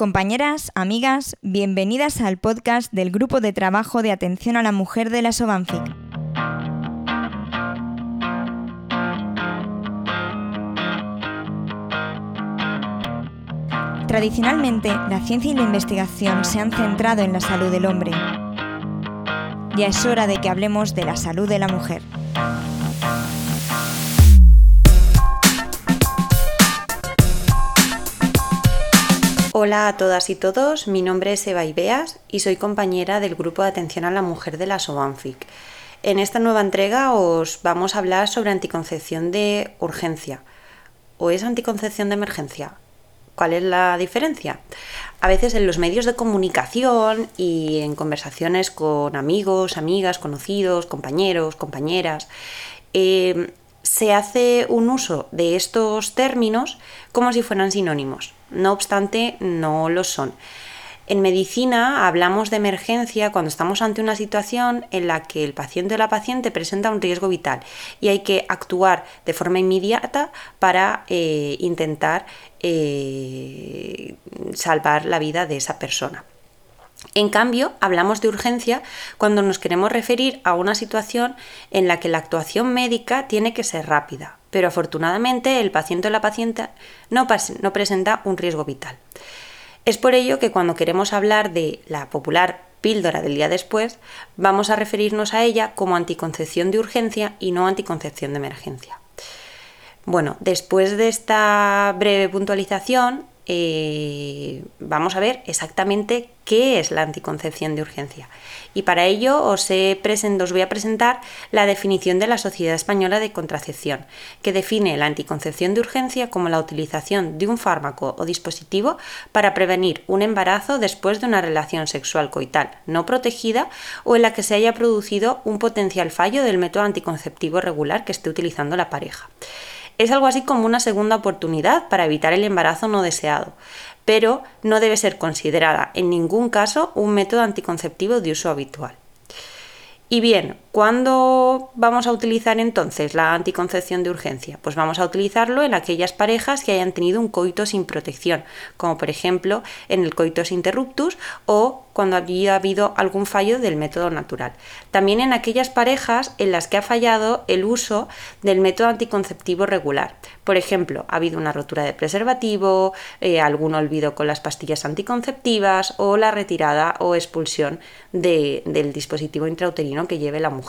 Compañeras, amigas, bienvenidas al podcast del Grupo de Trabajo de Atención a la Mujer de la Sobanfic. Tradicionalmente, la ciencia y la investigación se han centrado en la salud del hombre. Ya es hora de que hablemos de la salud de la mujer. Hola a todas y todos, mi nombre es Eva Ibeas y soy compañera del Grupo de Atención a la Mujer de la SOBANFIC. En esta nueva entrega os vamos a hablar sobre anticoncepción de urgencia. ¿O es anticoncepción de emergencia? ¿Cuál es la diferencia? A veces en los medios de comunicación y en conversaciones con amigos, amigas, conocidos, compañeros, compañeras, eh, se hace un uso de estos términos como si fueran sinónimos. No obstante, no lo son. En medicina hablamos de emergencia cuando estamos ante una situación en la que el paciente o la paciente presenta un riesgo vital y hay que actuar de forma inmediata para eh, intentar eh, salvar la vida de esa persona. En cambio, hablamos de urgencia cuando nos queremos referir a una situación en la que la actuación médica tiene que ser rápida, pero afortunadamente el paciente o la paciente no, presenta un riesgo vital. Es por ello que cuando queremos hablar de la popular píldora del día después, vamos a referirnos a ella como anticoncepción de urgencia y no anticoncepción de emergencia. Bueno, después de esta breve puntualización, eh, vamos a ver exactamente qué es la anticoncepción de urgencia. Y para ello os, os voy a presentar la definición de la Sociedad Española de Contracepción, que define la anticoncepción de urgencia como la utilización de un fármaco o dispositivo para prevenir un embarazo después de una relación sexual coital no protegida o en la que se haya producido un potencial fallo del método anticonceptivo regular que esté utilizando la pareja. Es algo así como una segunda oportunidad para evitar el embarazo no deseado, pero no debe ser considerada en ningún caso un método anticonceptivo de uso habitual. Y bien, ¿cuándo vamos a utilizar entonces la anticoncepción de urgencia? Pues vamos a utilizarlo en aquellas parejas que hayan tenido un coito sin protección, como por ejemplo en el coitus interruptus o cuando había habido algún fallo del método natural. También en aquellas parejas en las que ha fallado el uso del método anticonceptivo regular. Por ejemplo, ha habido una rotura de preservativo, eh, algún olvido con las pastillas anticonceptivas o la retirada o expulsión del dispositivo intrauterino que lleve la mujer.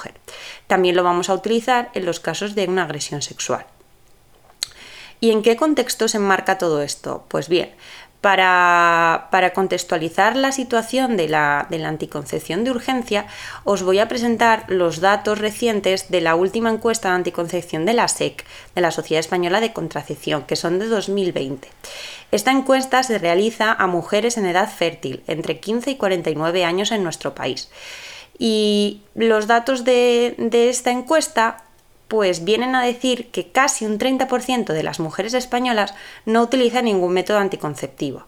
También lo vamos a utilizar en los casos de una agresión sexual. ¿Y en qué contexto se enmarca todo esto? Pues bien, para, contextualizar la situación de la, de la, anticoncepción de urgencia, os voy a presentar los datos recientes de la última encuesta de anticoncepción de la SEC, de la Sociedad Española de Contracepción, que son de 2020. Esta encuesta se realiza a mujeres en edad fértil, entre 15 y 49 años en nuestro país. Y los datos de, esta encuesta pues vienen a decir que casi un 30% de las mujeres españolas no utilizan ningún método anticonceptivo.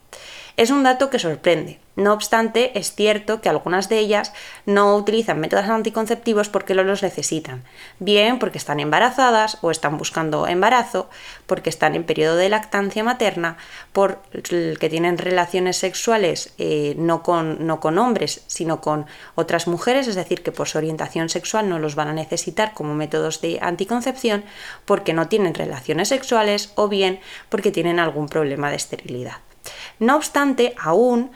Es un dato que sorprende. No obstante, es cierto que algunas de ellas no utilizan métodos anticonceptivos porque no los necesitan. Bien porque están embarazadas o están buscando embarazo, porque están en periodo de lactancia materna, porque tienen relaciones sexuales eh, no, con, no con hombres, sino con otras mujeres, es decir, que por su orientación sexual no los van a necesitar como métodos de anticoncepción, porque no tienen relaciones sexuales o bien porque tienen algún problema de esterilidad. No obstante, aún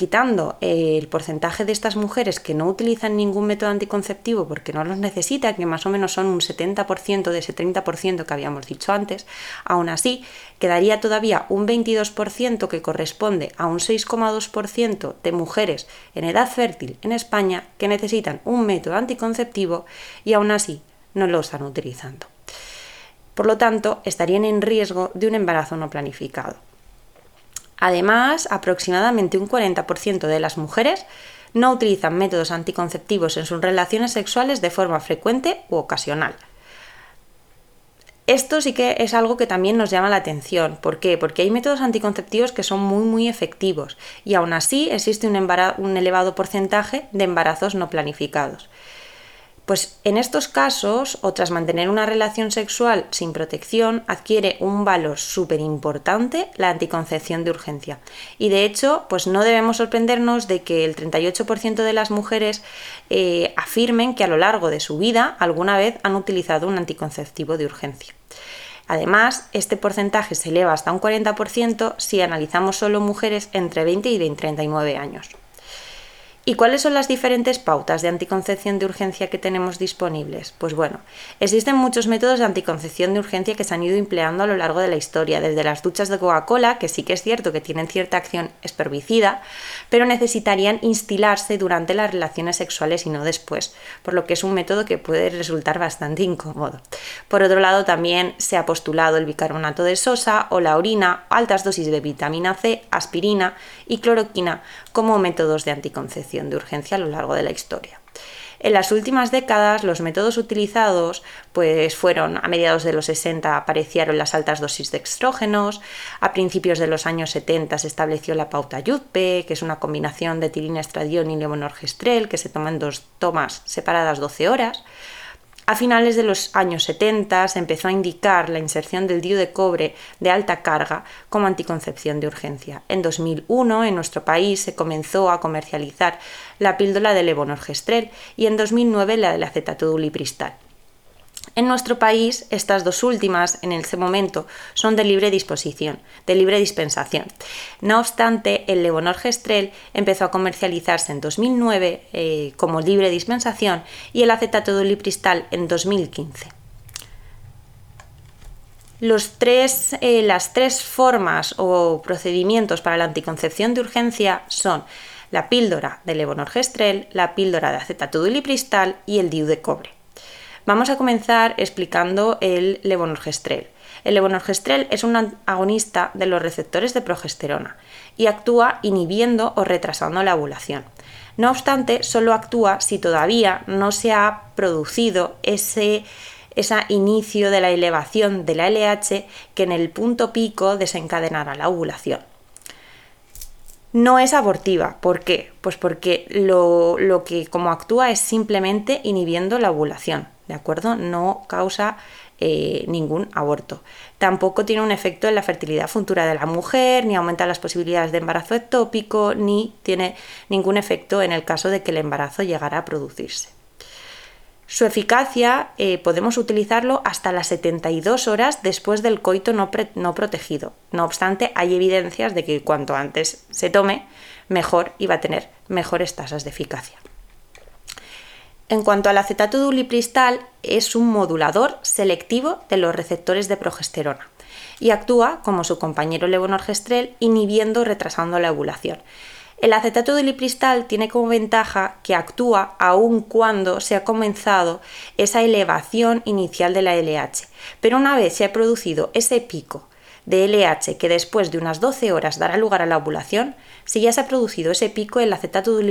quitando el porcentaje de estas mujeres que no utilizan ningún método anticonceptivo porque no los necesitan, que más o menos son un 70% de ese 30% que habíamos dicho antes, aún así quedaría todavía un 22% que corresponde a un 6,2% de mujeres en edad fértil en España que necesitan un método anticonceptivo y aún así no lo están utilizando. Por lo tanto, estarían en riesgo de un embarazo no planificado. Además, aproximadamente un 40% de las mujeres no utilizan métodos anticonceptivos en sus relaciones sexuales de forma frecuente u ocasional. Esto sí que es algo que también nos llama la atención. ¿Por qué? Porque hay métodos anticonceptivos que son muy muy efectivos y aún así existe un, un elevado porcentaje de embarazos no planificados. Pues en estos casos, o tras mantener una relación sexual sin protección, adquiere un valor súper importante la anticoncepción de urgencia. Y de hecho, pues no debemos sorprendernos de que el 38% de las mujeres eh, afirmen que a lo largo de su vida alguna vez han utilizado un anticonceptivo de urgencia. Además, este porcentaje se eleva hasta un 40% si analizamos solo mujeres entre 20 y 39 años. ¿Y cuáles son las diferentes pautas de anticoncepción de urgencia que tenemos disponibles? Pues bueno, existen muchos métodos de anticoncepción de urgencia que se han ido empleando a lo largo de la historia, desde las duchas de Coca-Cola, que sí que es cierto que tienen cierta acción esperbicida, pero necesitarían instilarse durante las relaciones sexuales y no después, por lo que es un método que puede resultar bastante incómodo. Por otro lado, también se ha postulado el bicarbonato de sosa o la orina, altas dosis de vitamina C, aspirina y cloroquina como métodos de anticoncepción de urgencia a lo largo de la historia. En las últimas décadas los métodos utilizados pues fueron a mediados de los 60 aparecieron las altas dosis de estrógenos, a principios de los años 70 se estableció la pauta YUDPE, que es una combinación de tirina estradiol y levonorgestrel que se toman dos tomas separadas 12 horas. A finales de los años 70 se empezó a indicar la inserción del DIU de cobre de alta carga como anticoncepción de urgencia. En 2001 en nuestro país se comenzó a comercializar la píldora de levonorgestrel y en 2009 la del acetato dulipristal. En nuestro país, estas dos últimas, en ese momento, son de libre disposición, de libre dispensación. No obstante, el levonorgestrel empezó a comercializarse en 2009 eh, como libre dispensación y el acetato de en 2015. Los tres, eh, las tres formas o procedimientos para la anticoncepción de urgencia son la píldora de levonorgestrel, la píldora de acetato de y el DIU de cobre. Vamos a comenzar explicando el levonorgestrel. El levonorgestrel es un agonista de los receptores de progesterona y actúa inhibiendo o retrasando la ovulación. No obstante, solo actúa si todavía no se ha producido ese, inicio de la elevación de la LH que en el punto pico desencadenará la ovulación. No es abortiva. ¿Por qué? Pues porque lo, lo que como actúa es simplemente inhibiendo la ovulación. ¿De acuerdo? No causa eh, ningún aborto. Tampoco tiene un efecto en la fertilidad futura de la mujer, ni aumenta las posibilidades de embarazo ectópico, ni tiene ningún efecto en el caso de que el embarazo llegara a producirse. Su eficacia eh, podemos utilizarlo hasta las 72 horas después del coito no, no, protegido. No obstante, hay evidencias de que cuanto antes se tome, mejor y va a tener mejores tasas de eficacia. En cuanto al acetato de ulipristal, es un modulador selectivo de los receptores de progesterona y actúa como su compañero levonorgestrel inhibiendo o retrasando la ovulación. El acetato de ulipristal tiene como ventaja que actúa aun cuando se ha comenzado esa elevación inicial de la LH, pero una vez se ha producido ese pico de LH que después de unas 12 horas dará lugar a la ovulación, si ya se ha producido ese pico, el acetato de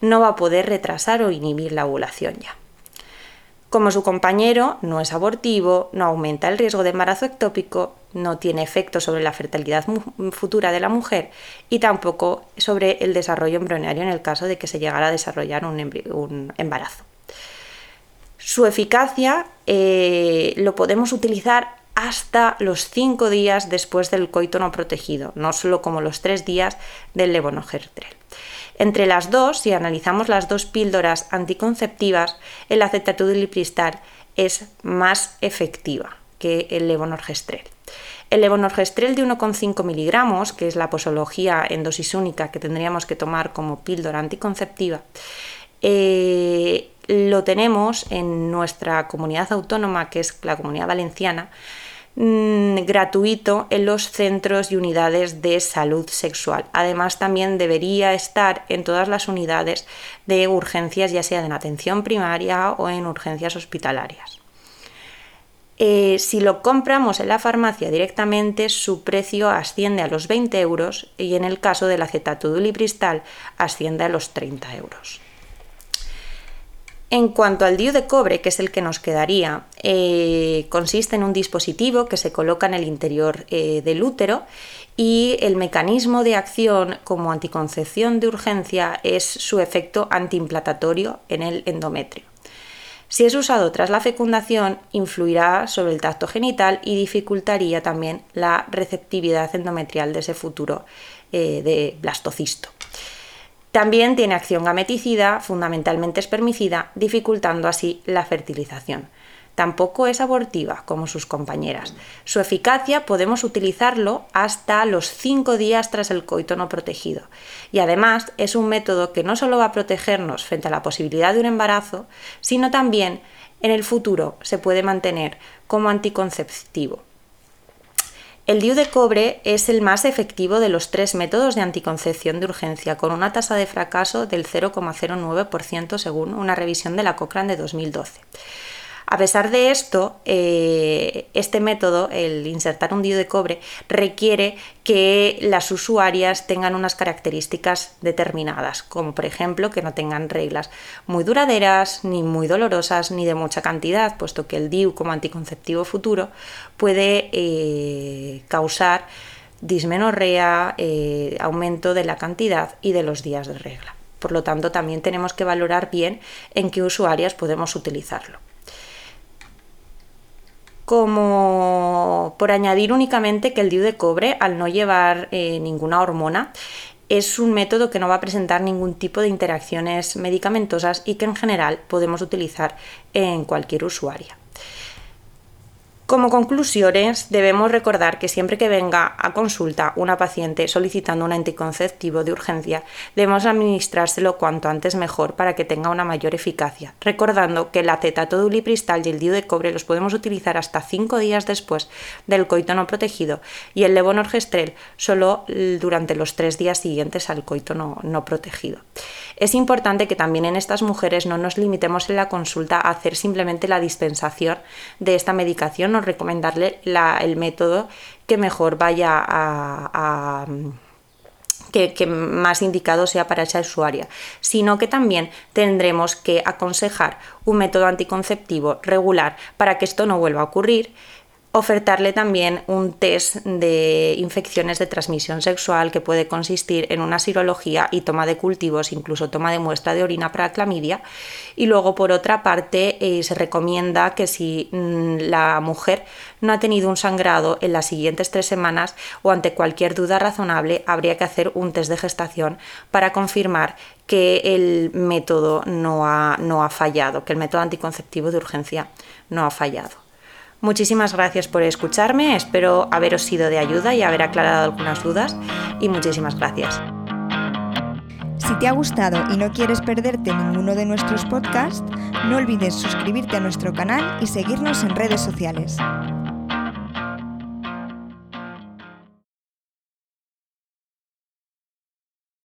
no va a poder retrasar o inhibir la ovulación ya. Como su compañero no es abortivo, no aumenta el riesgo de embarazo ectópico, no tiene efecto sobre la fertilidad futura de la mujer y tampoco sobre el desarrollo embrionario en el caso de que se llegara a desarrollar un, embarazo. Su eficacia eh, lo podemos utilizar hasta los 5 días después del coito no protegido, no solo como los 3 días del levonorgestrel. Entre las dos, si analizamos las dos píldoras anticonceptivas, el acetato de es más efectiva que el levonorgestrel. El levonorgestrel de 1,5 miligramos, que es la posología en dosis única que tendríamos que tomar como píldora anticonceptiva, eh, lo tenemos en nuestra comunidad autónoma, que es la comunidad valenciana, Mm, gratuito en los centros y unidades de salud sexual. Además, también debería estar en todas las unidades de urgencias, ya sea en atención primaria o en urgencias hospitalarias. Eh, si lo compramos en la farmacia directamente, su precio asciende a los 20 euros y en el caso del acetato de ulipristal asciende a los 30 euros. En cuanto al DIU de cobre, que es el que nos quedaría, eh, consiste en un dispositivo que se coloca en el interior eh, del útero y el mecanismo de acción como anticoncepción de urgencia es su efecto antiimplantatorio en el endometrio. Si es usado tras la fecundación, influirá sobre el tacto genital y dificultaría también la receptividad endometrial de ese futuro eh, de blastocisto. También tiene acción gameticida, fundamentalmente espermicida, dificultando así la fertilización. Tampoco es abortiva como sus compañeras. Su eficacia podemos utilizarlo hasta los 5 días tras el coito no protegido. Y además es un método que no solo va a protegernos frente a la posibilidad de un embarazo, sino también en el futuro se puede mantener como anticonceptivo. El DIU de cobre es el más efectivo de los tres métodos de anticoncepción de urgencia, con una tasa de fracaso del 0,09% según una revisión de la Cochrane de 2012. A pesar de esto, eh, este método, el insertar un DIU de cobre, requiere que las usuarias tengan unas características determinadas, como por ejemplo que no tengan reglas muy duraderas, ni muy dolorosas, ni de mucha cantidad, puesto que el DIU como anticonceptivo futuro puede eh, causar dismenorrea, eh, aumento de la cantidad y de los días de regla. Por lo tanto, también tenemos que valorar bien en qué usuarias podemos utilizarlo como por añadir únicamente que el DIU de cobre, al no llevar eh, ninguna hormona, es un método que no va a presentar ningún tipo de interacciones medicamentosas y que en general podemos utilizar en cualquier usuaria. Como conclusiones, debemos recordar que siempre que venga a consulta una paciente solicitando un anticonceptivo de urgencia, debemos administrárselo cuanto antes mejor para que tenga una mayor eficacia, recordando que el acetato de ulipristal y el DIU de cobre los podemos utilizar hasta 5 días después del coito no protegido y el levonorgestrel solo durante los 3 días siguientes al coito no, no protegido. Es importante que también en estas mujeres no nos limitemos en la consulta a hacer simplemente la dispensación de esta medicación o recomendarle el método que mejor vaya a, que, más indicado sea para esa usuaria, sino que también tendremos que aconsejar un método anticonceptivo regular para que esto no vuelva a ocurrir ofertarle también un test de infecciones de transmisión sexual que puede consistir en una serología y toma de cultivos, incluso toma de muestra de orina para clamidia. Y luego, por otra parte, eh, se recomienda que si mm, la mujer no ha tenido un sangrado en las siguientes tres semanas o ante cualquier duda razonable, habría que hacer un test de gestación para confirmar que el método no ha, no ha fallado, que el método anticonceptivo de urgencia no ha fallado. Muchísimas gracias por escucharme, espero haberos sido de ayuda y haber aclarado algunas dudas y muchísimas gracias. Si te ha gustado y no quieres perderte ninguno de nuestros podcasts, no olvides suscribirte a nuestro canal y seguirnos en redes sociales.